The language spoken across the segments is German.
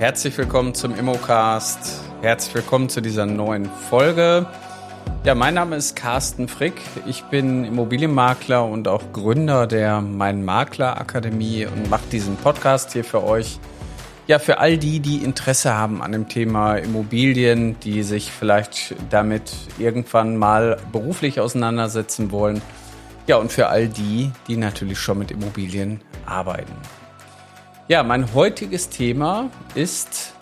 Herzlich willkommen zum Immocast. Herzlich willkommen zu dieser neuen Folge. Ja, mein Name ist Carsten Frick. Ich bin Immobilienmakler und auch Gründer der Mein Makler Akademie und mache diesen Podcast hier für euch. Ja, für all die, die Interesse haben an dem Thema Immobilien, die sich vielleicht damit irgendwann mal beruflich auseinandersetzen wollen. Ja, und für all die, die natürlich schon mit Immobilien arbeiten. Ja, mein heutiges Thema ist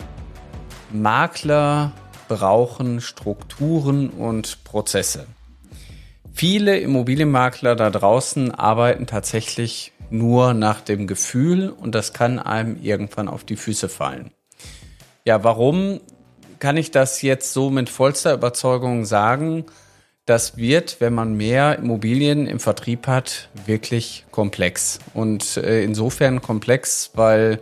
Makler brauchen Strukturen und Prozesse. Viele Immobilienmakler da draußen arbeiten tatsächlich nur nach dem Gefühl und das kann einem irgendwann auf die Füße fallen. Ja, warum kann ich das jetzt so mit vollster Überzeugung sagen? Das wird, wenn man mehr Immobilien im Vertrieb hat, wirklich komplex. Und äh, insofern komplex, weil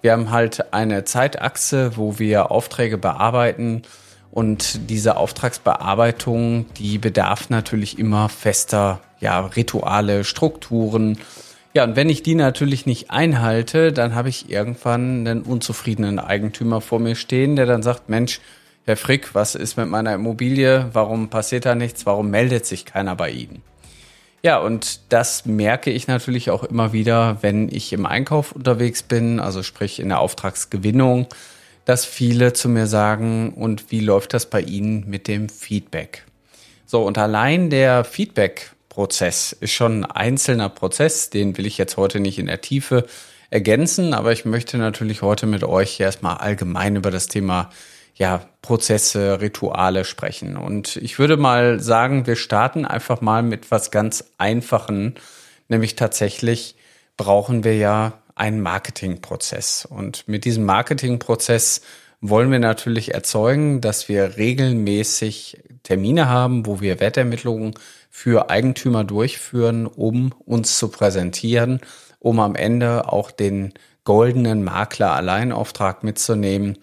wir haben halt eine Zeitachse, wo wir Aufträge bearbeiten und diese Auftragsbearbeitung, die bedarf natürlich immer fester ja, Rituale, Strukturen. Ja, und wenn ich die natürlich nicht einhalte, dann habe ich irgendwann einen unzufriedenen Eigentümer vor mir stehen, der dann sagt, Mensch, Herr Frick, was ist mit meiner Immobilie? Warum passiert da nichts? Warum meldet sich keiner bei Ihnen? Ja, und das merke ich natürlich auch immer wieder, wenn ich im Einkauf unterwegs bin, also sprich in der Auftragsgewinnung, dass viele zu mir sagen, und wie läuft das bei Ihnen mit dem Feedback? So, und allein der Feedback-Prozess ist schon ein einzelner Prozess, den will ich jetzt heute nicht in der Tiefe ergänzen, aber ich möchte natürlich heute mit euch erstmal allgemein über das Thema ja, Prozesse, Rituale sprechen. Und ich würde mal sagen, wir starten einfach mal mit was ganz Einfachen, nämlich tatsächlich brauchen wir ja einen Marketingprozess. Und mit diesem Marketingprozess wollen wir natürlich erzeugen, dass wir regelmäßig Termine haben, wo wir Wertermittlungen für Eigentümer durchführen, um uns zu präsentieren, um am Ende auch den goldenen Makler Alleinauftrag mitzunehmen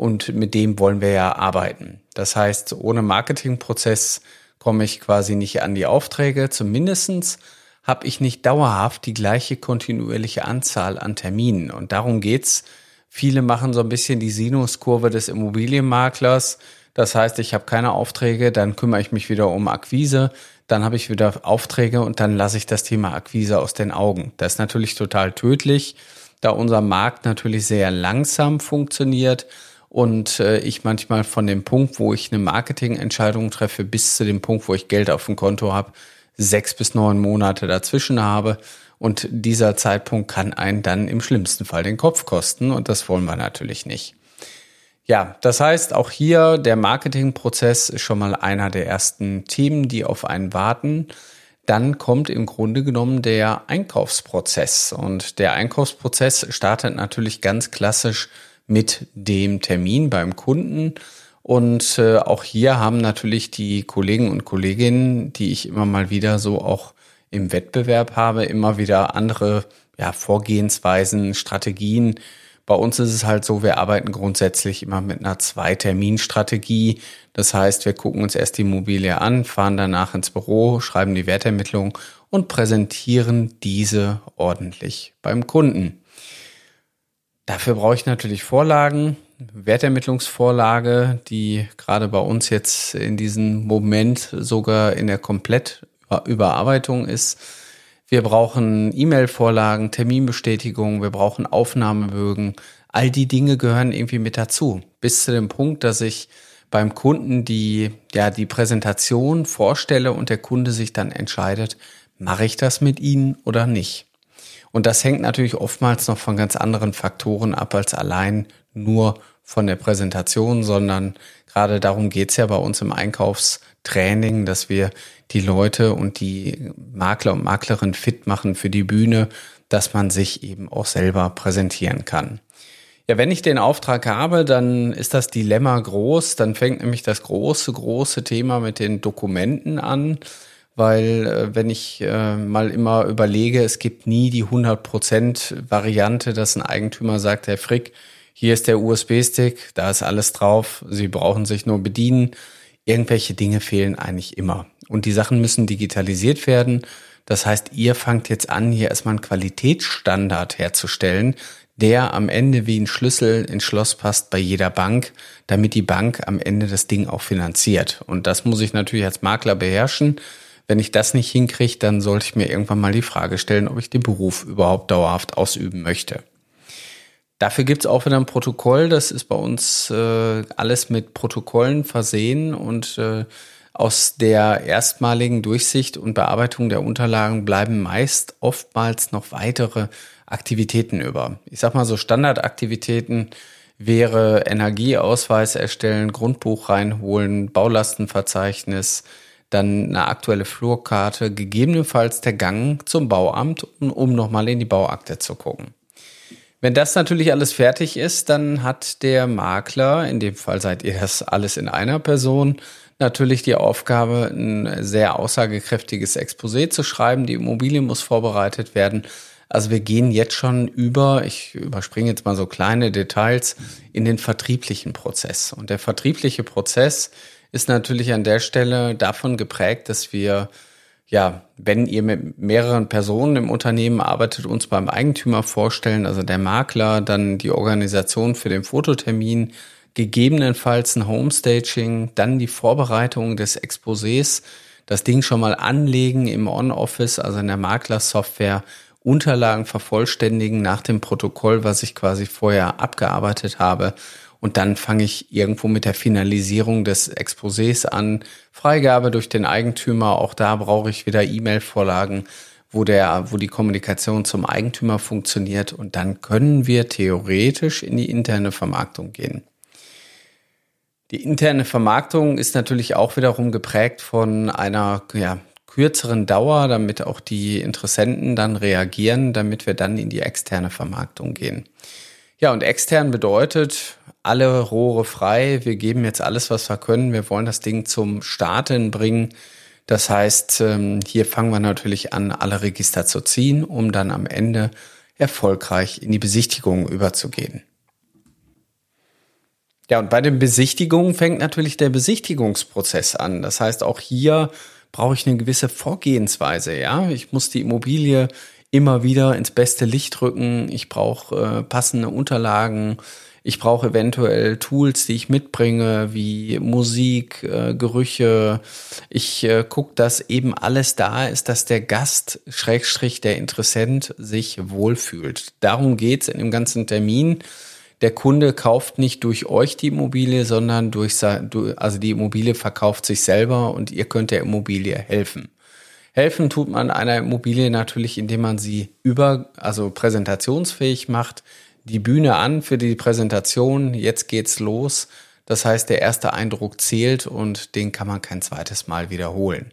und mit dem wollen wir ja arbeiten. Das heißt, ohne Marketingprozess komme ich quasi nicht an die Aufträge. Zumindestens habe ich nicht dauerhaft die gleiche kontinuierliche Anzahl an Terminen. Und darum geht's. Viele machen so ein bisschen die Sinuskurve des Immobilienmaklers. Das heißt, ich habe keine Aufträge, dann kümmere ich mich wieder um Akquise, dann habe ich wieder Aufträge und dann lasse ich das Thema Akquise aus den Augen. Das ist natürlich total tödlich, da unser Markt natürlich sehr langsam funktioniert und äh, ich manchmal von dem Punkt, wo ich eine Marketingentscheidung treffe, bis zu dem Punkt, wo ich Geld auf dem Konto habe, sechs bis neun Monate dazwischen habe. Und dieser Zeitpunkt kann einen dann im schlimmsten Fall den Kopf kosten und das wollen wir natürlich nicht. Ja, das heißt, auch hier der Marketingprozess ist schon mal einer der ersten Themen, die auf einen warten. Dann kommt im Grunde genommen der Einkaufsprozess und der Einkaufsprozess startet natürlich ganz klassisch mit dem Termin beim Kunden. Und äh, auch hier haben natürlich die Kollegen und Kolleginnen, die ich immer mal wieder so auch im Wettbewerb habe, immer wieder andere ja, Vorgehensweisen, Strategien. Bei uns ist es halt so, wir arbeiten grundsätzlich immer mit einer Zwei-Termin-Strategie. Das heißt, wir gucken uns erst die Immobilie an, fahren danach ins Büro, schreiben die Wertermittlung und präsentieren diese ordentlich beim Kunden. Dafür brauche ich natürlich Vorlagen, Wertermittlungsvorlage, die gerade bei uns jetzt in diesem Moment sogar in der Komplettüberarbeitung ist. Wir brauchen E-Mail-Vorlagen, Terminbestätigungen, wir brauchen Aufnahmebögen. All die Dinge gehören irgendwie mit dazu. Bis zu dem Punkt, dass ich beim Kunden die, ja, die Präsentation vorstelle und der Kunde sich dann entscheidet, mache ich das mit Ihnen oder nicht. Und das hängt natürlich oftmals noch von ganz anderen Faktoren ab als allein nur von der Präsentation, sondern gerade darum geht's ja bei uns im Einkaufstraining, dass wir die Leute und die Makler und Maklerin fit machen für die Bühne, dass man sich eben auch selber präsentieren kann. Ja, wenn ich den Auftrag habe, dann ist das Dilemma groß. Dann fängt nämlich das große, große Thema mit den Dokumenten an weil äh, wenn ich äh, mal immer überlege, es gibt nie die 100% Variante, dass ein Eigentümer sagt, Herr Frick, hier ist der USB-Stick, da ist alles drauf, Sie brauchen sich nur bedienen. Irgendwelche Dinge fehlen eigentlich immer. Und die Sachen müssen digitalisiert werden. Das heißt, ihr fangt jetzt an, hier erstmal einen Qualitätsstandard herzustellen, der am Ende wie ein Schlüssel ins Schloss passt bei jeder Bank, damit die Bank am Ende das Ding auch finanziert. Und das muss ich natürlich als Makler beherrschen. Wenn ich das nicht hinkriege, dann sollte ich mir irgendwann mal die Frage stellen, ob ich den Beruf überhaupt dauerhaft ausüben möchte. Dafür gibt's auch wieder ein Protokoll. Das ist bei uns äh, alles mit Protokollen versehen und äh, aus der erstmaligen Durchsicht und Bearbeitung der Unterlagen bleiben meist oftmals noch weitere Aktivitäten über. Ich sag mal so Standardaktivitäten wäre Energieausweis erstellen, Grundbuch reinholen, Baulastenverzeichnis, dann eine aktuelle Flurkarte, gegebenenfalls der Gang zum Bauamt, um, nochmal in die Bauakte zu gucken. Wenn das natürlich alles fertig ist, dann hat der Makler, in dem Fall seid ihr das alles in einer Person, natürlich die Aufgabe, ein sehr aussagekräftiges Exposé zu schreiben. Die Immobilie muss vorbereitet werden. Also wir gehen jetzt schon über, ich überspringe jetzt mal so kleine Details, in den vertrieblichen Prozess. Und der vertriebliche Prozess ist natürlich an der Stelle davon geprägt, dass wir ja, wenn ihr mit mehreren Personen im Unternehmen arbeitet, uns beim Eigentümer vorstellen, also der Makler, dann die Organisation für den Fototermin, gegebenenfalls ein Homestaging, dann die Vorbereitung des Exposés, das Ding schon mal anlegen im On-Office, also in der Maklersoftware, Unterlagen vervollständigen nach dem Protokoll, was ich quasi vorher abgearbeitet habe und dann fange ich irgendwo mit der Finalisierung des Exposés an. Freigabe durch den Eigentümer. Auch da brauche ich wieder E-Mail-Vorlagen, wo der, wo die Kommunikation zum Eigentümer funktioniert. Und dann können wir theoretisch in die interne Vermarktung gehen. Die interne Vermarktung ist natürlich auch wiederum geprägt von einer, ja, kürzeren Dauer, damit auch die Interessenten dann reagieren, damit wir dann in die externe Vermarktung gehen. Ja, und extern bedeutet, alle Rohre frei. Wir geben jetzt alles, was wir können. Wir wollen das Ding zum Starten bringen. Das heißt, ähm, hier fangen wir natürlich an, alle Register zu ziehen, um dann am Ende erfolgreich in die Besichtigung überzugehen. Ja, und bei den Besichtigungen fängt natürlich der Besichtigungsprozess an. Das heißt, auch hier brauche ich eine gewisse Vorgehensweise. Ja, ich muss die Immobilie immer wieder ins beste Licht rücken. Ich brauche äh, passende Unterlagen. Ich brauche eventuell Tools, die ich mitbringe, wie Musik, äh, Gerüche. Ich äh, gucke, dass eben alles da ist, dass der Gast, Schrägstrich, der Interessent sich wohlfühlt. Darum geht's in dem ganzen Termin. Der Kunde kauft nicht durch euch die Immobilie, sondern durch, also die Immobilie verkauft sich selber und ihr könnt der Immobilie helfen. Helfen tut man einer Immobilie natürlich, indem man sie über, also präsentationsfähig macht, die Bühne an für die Präsentation. Jetzt geht's los. Das heißt, der erste Eindruck zählt und den kann man kein zweites Mal wiederholen.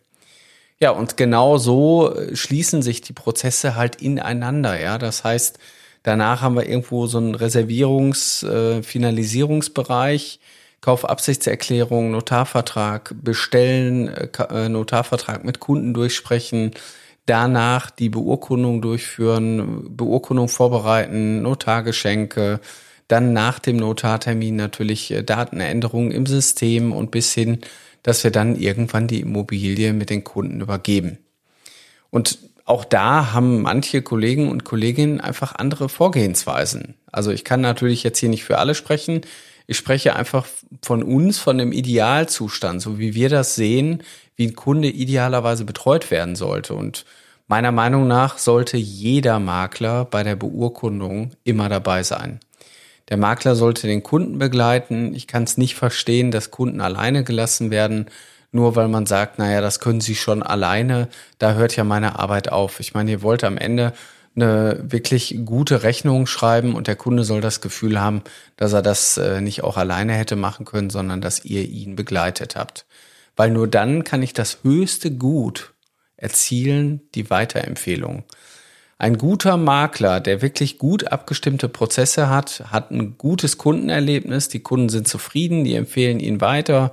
Ja, und genau so schließen sich die Prozesse halt ineinander. Ja, das heißt, danach haben wir irgendwo so einen Reservierungs-, äh, Finalisierungsbereich, Kaufabsichtserklärung, Notarvertrag, bestellen, äh, äh Notarvertrag mit Kunden durchsprechen, danach die Beurkundung durchführen, Beurkundung vorbereiten, Notargeschenke, dann nach dem Notartermin natürlich äh, Datenänderungen im System und bis hin, dass wir dann irgendwann die Immobilie mit den Kunden übergeben. Und auch da haben manche Kollegen und Kolleginnen einfach andere Vorgehensweisen. Also ich kann natürlich jetzt hier nicht für alle sprechen. Ich spreche einfach von uns, von dem Idealzustand, so wie wir das sehen, wie ein Kunde idealerweise betreut werden sollte. Und meiner Meinung nach sollte jeder Makler bei der Beurkundung immer dabei sein. Der Makler sollte den Kunden begleiten. Ich kann es nicht verstehen, dass Kunden alleine gelassen werden, nur weil man sagt, naja, das können sie schon alleine. Da hört ja meine Arbeit auf. Ich meine, ihr wollt am Ende eine wirklich gute Rechnung schreiben und der Kunde soll das Gefühl haben, dass er das äh, nicht auch alleine hätte machen können, sondern dass ihr ihn begleitet habt. Weil nur dann kann ich das höchste Gut erzielen, die Weiterempfehlung. Ein guter Makler, der wirklich gut abgestimmte Prozesse hat, hat ein gutes Kundenerlebnis, die Kunden sind zufrieden, die empfehlen ihn weiter.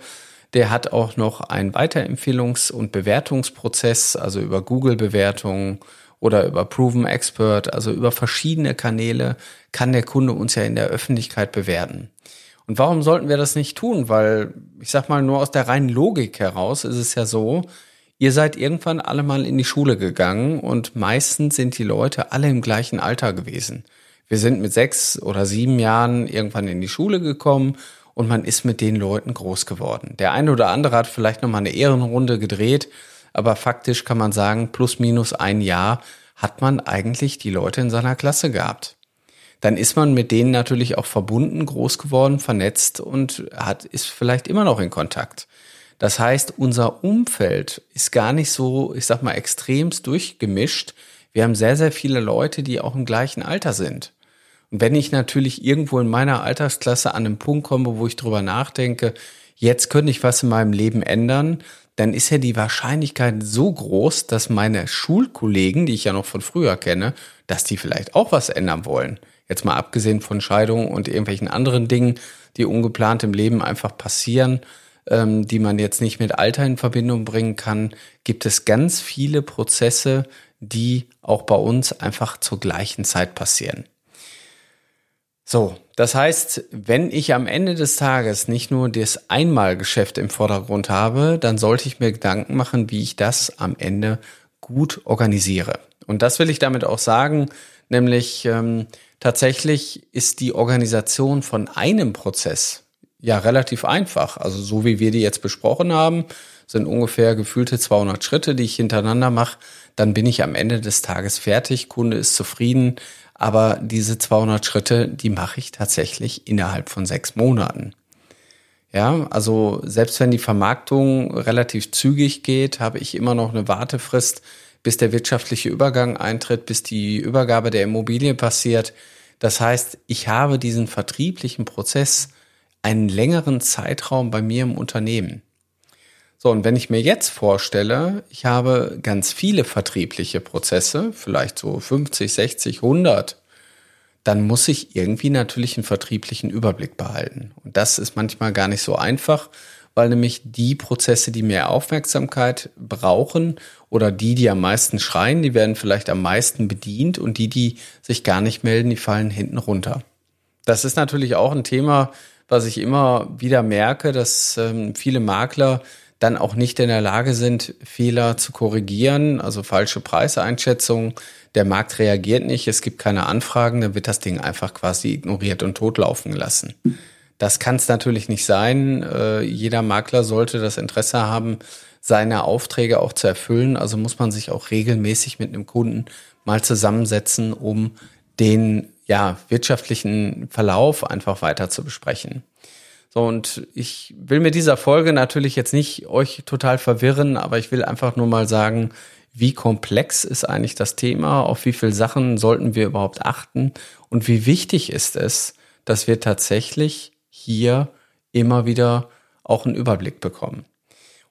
Der hat auch noch einen Weiterempfehlungs- und Bewertungsprozess, also über Google-Bewertungen oder über Proven Expert, also über verschiedene Kanäle kann der Kunde uns ja in der Öffentlichkeit bewerten. Und warum sollten wir das nicht tun? Weil, ich sag mal, nur aus der reinen Logik heraus ist es ja so, ihr seid irgendwann alle mal in die Schule gegangen und meistens sind die Leute alle im gleichen Alter gewesen. Wir sind mit sechs oder sieben Jahren irgendwann in die Schule gekommen und man ist mit den Leuten groß geworden. Der eine oder andere hat vielleicht nochmal eine Ehrenrunde gedreht, aber faktisch kann man sagen, plus minus ein Jahr hat man eigentlich die Leute in seiner Klasse gehabt. Dann ist man mit denen natürlich auch verbunden, groß geworden, vernetzt und hat, ist vielleicht immer noch in Kontakt. Das heißt, unser Umfeld ist gar nicht so, ich sag mal, extremst durchgemischt. Wir haben sehr, sehr viele Leute, die auch im gleichen Alter sind. Und wenn ich natürlich irgendwo in meiner Altersklasse an einen Punkt komme, wo ich drüber nachdenke, jetzt könnte ich was in meinem Leben ändern, dann ist ja die Wahrscheinlichkeit so groß, dass meine Schulkollegen, die ich ja noch von früher kenne, dass die vielleicht auch was ändern wollen. Jetzt mal abgesehen von Scheidungen und irgendwelchen anderen Dingen, die ungeplant im Leben einfach passieren, ähm, die man jetzt nicht mit Alter in Verbindung bringen kann, gibt es ganz viele Prozesse, die auch bei uns einfach zur gleichen Zeit passieren. So, das heißt, wenn ich am Ende des Tages nicht nur das Einmalgeschäft im Vordergrund habe, dann sollte ich mir Gedanken machen, wie ich das am Ende gut organisiere. Und das will ich damit auch sagen, nämlich ähm, tatsächlich ist die Organisation von einem Prozess ja relativ einfach. Also so wie wir die jetzt besprochen haben, sind ungefähr gefühlte 200 Schritte, die ich hintereinander mache. Dann bin ich am Ende des Tages fertig, Kunde ist zufrieden, aber diese 200 Schritte, die mache ich tatsächlich innerhalb von sechs Monaten. Ja, also selbst wenn die Vermarktung relativ zügig geht, habe ich immer noch eine Wartefrist, bis der wirtschaftliche Übergang eintritt, bis die Übergabe der Immobilie passiert. Das heißt, ich habe diesen vertrieblichen Prozess einen längeren Zeitraum bei mir im Unternehmen. So, und wenn ich mir jetzt vorstelle, ich habe ganz viele vertriebliche Prozesse, vielleicht so 50, 60, 100, dann muss ich irgendwie natürlich einen vertrieblichen Überblick behalten. Und das ist manchmal gar nicht so einfach, weil nämlich die Prozesse, die mehr Aufmerksamkeit brauchen oder die, die am meisten schreien, die werden vielleicht am meisten bedient und die, die sich gar nicht melden, die fallen hinten runter. Das ist natürlich auch ein Thema, was ich immer wieder merke, dass ähm, viele Makler dann auch nicht in der Lage sind, Fehler zu korrigieren, also falsche Preiseinschätzungen. Der Markt reagiert nicht, es gibt keine Anfragen, dann wird das Ding einfach quasi ignoriert und totlaufen gelassen. Das kann es natürlich nicht sein. Äh, jeder Makler sollte das Interesse haben, seine Aufträge auch zu erfüllen. Also muss man sich auch regelmäßig mit einem Kunden mal zusammensetzen, um den ja, wirtschaftlichen Verlauf einfach weiter zu besprechen. So, und ich will mit dieser Folge natürlich jetzt nicht euch total verwirren, aber ich will einfach nur mal sagen, wie komplex ist eigentlich das Thema, auf wie viele Sachen sollten wir überhaupt achten? Und wie wichtig ist es, dass wir tatsächlich hier immer wieder auch einen Überblick bekommen.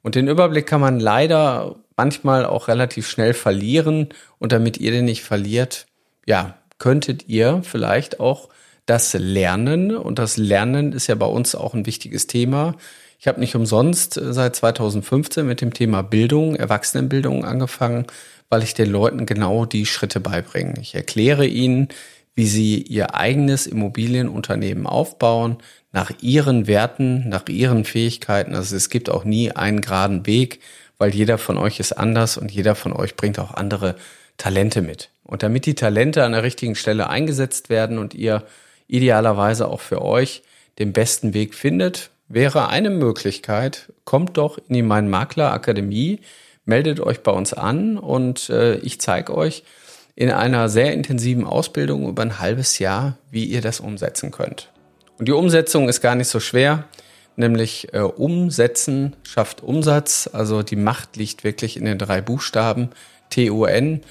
Und den Überblick kann man leider manchmal auch relativ schnell verlieren. Und damit ihr den nicht verliert, ja, könntet ihr vielleicht auch das Lernen. Und das Lernen ist ja bei uns auch ein wichtiges Thema. Ich habe nicht umsonst äh, seit 2015 mit dem Thema Bildung, Erwachsenenbildung angefangen, weil ich den Leuten genau die Schritte beibringe. Ich erkläre ihnen, wie sie ihr eigenes Immobilienunternehmen aufbauen, nach ihren Werten, nach ihren Fähigkeiten. Also es gibt auch nie einen geraden Weg, weil jeder von euch ist anders und jeder von euch bringt auch andere Talente mit. Und damit die Talente an der richtigen Stelle eingesetzt werden und ihr idealerweise auch für euch den besten Weg findet, wäre eine Möglichkeit, kommt doch in die Mein Makler Akademie, meldet euch bei uns an und äh, ich zeige euch in einer sehr intensiven Ausbildung über ein halbes Jahr, wie ihr das umsetzen könnt. Und die Umsetzung ist gar nicht so schwer, nämlich äh, umsetzen schafft Umsatz, also die Macht liegt wirklich in den drei Buchstaben T-U-N.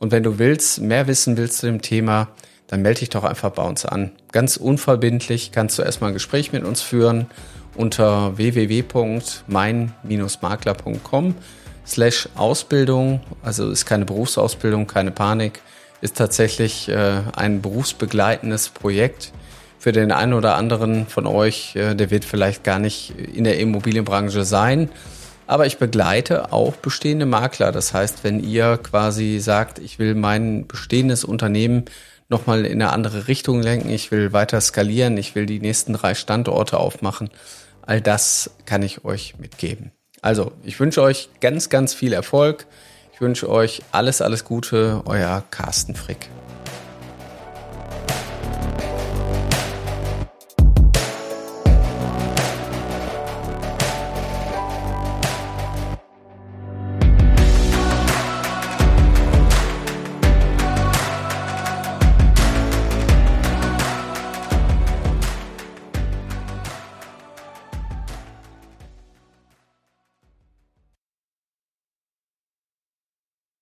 Und wenn du willst, mehr wissen willst zu dem Thema, dann melde dich doch einfach bei uns an. Ganz unverbindlich kannst du erstmal ein Gespräch mit uns führen unter www.mein-makler.com slash Ausbildung. Also ist keine Berufsausbildung, keine Panik, ist tatsächlich äh, ein berufsbegleitendes Projekt für den einen oder anderen von euch. Äh, der wird vielleicht gar nicht in der Immobilienbranche sein. Aber ich begleite auch bestehende Makler. Das heißt, wenn ihr quasi sagt, ich will mein bestehendes Unternehmen nochmal in eine andere Richtung lenken, ich will weiter skalieren, ich will die nächsten drei Standorte aufmachen. All das kann ich euch mitgeben. Also, ich wünsche euch ganz, ganz viel Erfolg. Ich wünsche euch alles, alles Gute, euer Carsten Frick.